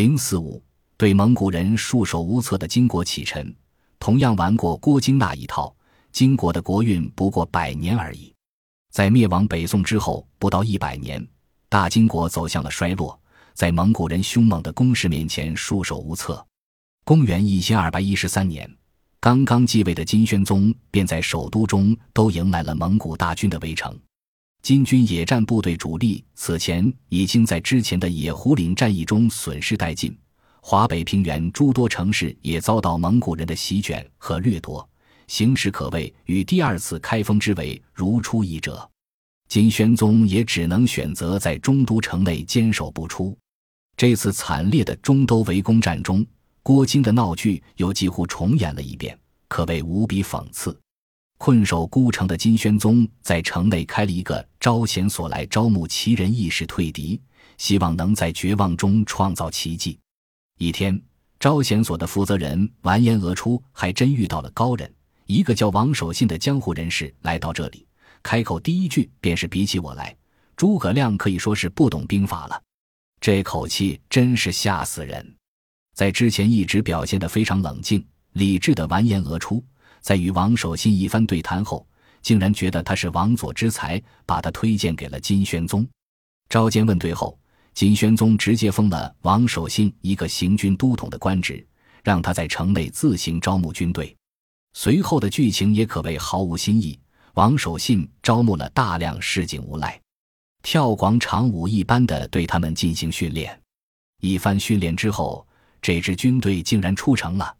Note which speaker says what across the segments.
Speaker 1: 零四五对蒙古人束手无策的金国启臣，同样玩过郭京那一套。金国的国运不过百年而已，在灭亡北宋之后不到一百年，大金国走向了衰落，在蒙古人凶猛的攻势面前束手无策。公元一千二百一十三年，刚刚继位的金宣宗便在首都中都迎来了蒙古大军的围城。金军野战部队主力此前已经在之前的野狐岭战役中损失殆尽，华北平原诸多城市也遭到蒙古人的席卷和掠夺，形势可谓与第二次开封之围如出一辙。金宣宗也只能选择在中都城内坚守不出。这次惨烈的中都围攻战中，郭京的闹剧又几乎重演了一遍，可谓无比讽刺。困守孤城的金宣宗在城内开了一个招贤所来招募奇人异士退敌，希望能在绝望中创造奇迹。一天，招贤所的负责人完颜俄初还真遇到了高人，一个叫王守信的江湖人士来到这里，开口第一句便是：“比起我来，诸葛亮可以说是不懂兵法了。”这口气真是吓死人。在之前一直表现得非常冷静理智的完颜俄初。在与王守信一番对谈后，竟然觉得他是王佐之才，把他推荐给了金宣宗。召见问对后，金宣宗直接封了王守信一个行军都统的官职，让他在城内自行招募军队。随后的剧情也可谓毫无新意。王守信招募了大量市井无赖，跳广场舞一般的对他们进行训练。一番训练之后，这支军队竟然出城了。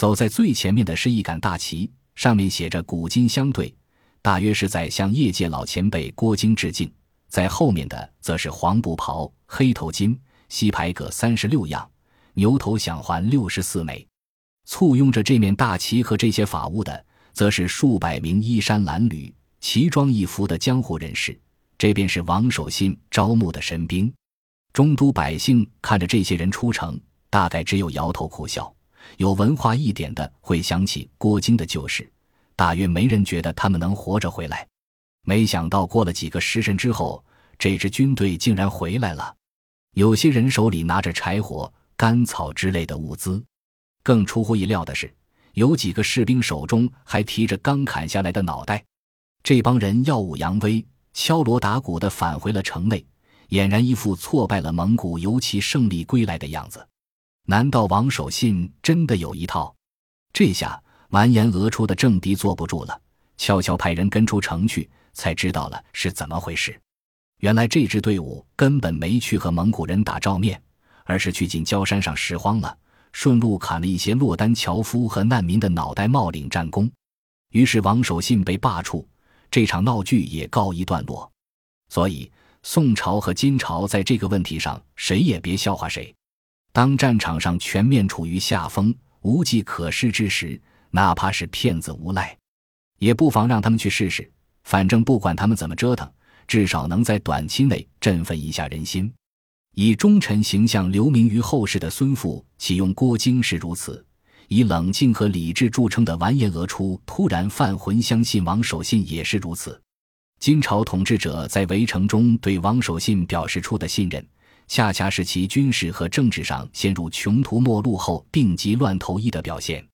Speaker 1: 走在最前面的是一杆大旗，上面写着“古今相对”，大约是在向业界老前辈郭京致敬。在后面的则是黄布袍、黑头巾、西牌葛三十六样、牛头响环六十四枚。簇拥着这面大旗和这些法物的，则是数百名衣衫褴褛、奇装异服的江湖人士。这便是王守信招募的神兵。中都百姓看着这些人出城，大概只有摇头苦笑。有文化一点的会想起郭京的旧事，大约没人觉得他们能活着回来。没想到过了几个时辰之后，这支军队竟然回来了。有些人手里拿着柴火、干草之类的物资，更出乎意料的是，有几个士兵手中还提着刚砍下来的脑袋。这帮人耀武扬威、敲锣打鼓地返回了城内，俨然一副挫败了蒙古游骑胜利归来的样子。难道王守信真的有一套？这下完颜俄出的政敌坐不住了，悄悄派人跟出城去，才知道了是怎么回事。原来这支队伍根本没去和蒙古人打照面，而是去进焦山上拾荒了，顺路砍了一些落单樵夫和难民的脑袋，冒领战功。于是王守信被罢黜，这场闹剧也告一段落。所以宋朝和金朝在这个问题上，谁也别笑话谁。当战场上全面处于下风、无计可施之时，哪怕是骗子无赖，也不妨让他们去试试。反正不管他们怎么折腾，至少能在短期内振奋一下人心。以忠臣形象留名于后世的孙富启用郭京是如此，以冷静和理智著称的完颜俄初突然犯浑相信王守信也是如此。金朝统治者在围城中对王守信表示出的信任。恰恰是其军事和政治上陷入穷途末路后病急乱投医的表现。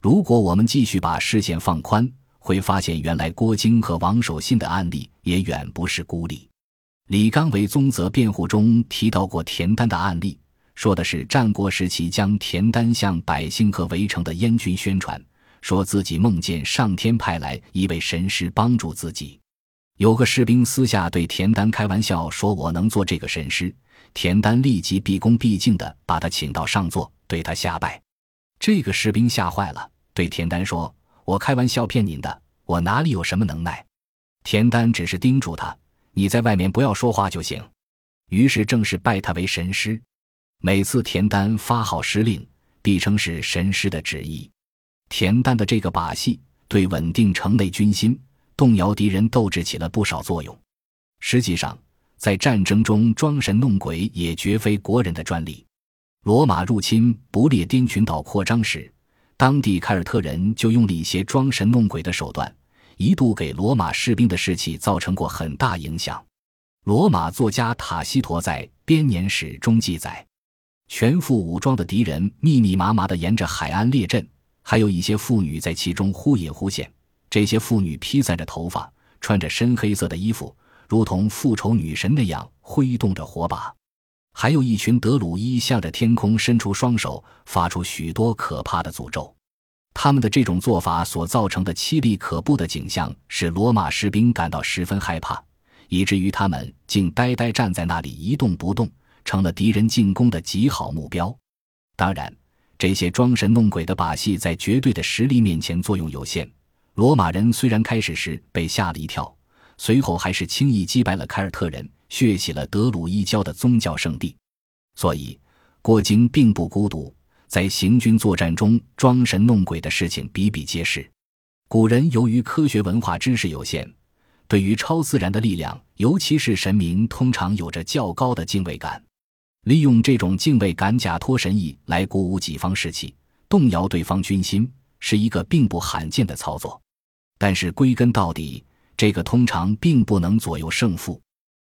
Speaker 1: 如果我们继续把视线放宽，会发现原来郭京和王守信的案例也远不是孤立。李纲为宗泽辩护中提到过田丹的案例，说的是战国时期将田丹向百姓和围城的燕军宣传，说自己梦见上天派来一位神师帮助自己。有个士兵私下对田丹开玩笑说：“我能做这个神师。”田丹立即毕恭毕敬地把他请到上座，对他下拜。这个士兵吓坏了，对田丹说：“我开玩笑骗您的，我哪里有什么能耐？”田丹只是叮嘱他：“你在外面不要说话就行。”于是正式拜他为神师。每次田丹发号施令，必称是神师的旨意。田丹的这个把戏，对稳定城内军心、动摇敌人斗志起了不少作用。实际上，在战争中装神弄鬼也绝非国人的专利。罗马入侵不列颠群岛扩张时，当地凯尔特人就用了一些装神弄鬼的手段，一度给罗马士兵的士气造成过很大影响。罗马作家塔西佗在编年史中记载，全副武装的敌人密密麻麻地沿着海岸列阵，还有一些妇女在其中忽隐忽现。这些妇女披散着头发，穿着深黑色的衣服，如同复仇女神那样挥动着火把。还有一群德鲁伊向着天空伸出双手，发出许多可怕的诅咒。他们的这种做法所造成的凄厉可怖的景象，使罗马士兵感到十分害怕，以至于他们竟呆呆站在那里一动不动，成了敌人进攻的极好目标。当然，这些装神弄鬼的把戏在绝对的实力面前作用有限。罗马人虽然开始时被吓了一跳，随后还是轻易击败了凯尔特人，血洗了德鲁伊教的宗教圣地。所以，郭京并不孤独。在行军作战中装神弄鬼的事情比比皆是。古人由于科学文化知识有限，对于超自然的力量，尤其是神明，通常有着较高的敬畏感。利用这种敬畏感，假托神意来鼓舞己方士气，动摇对方军心，是一个并不罕见的操作。但是归根到底，这个通常并不能左右胜负。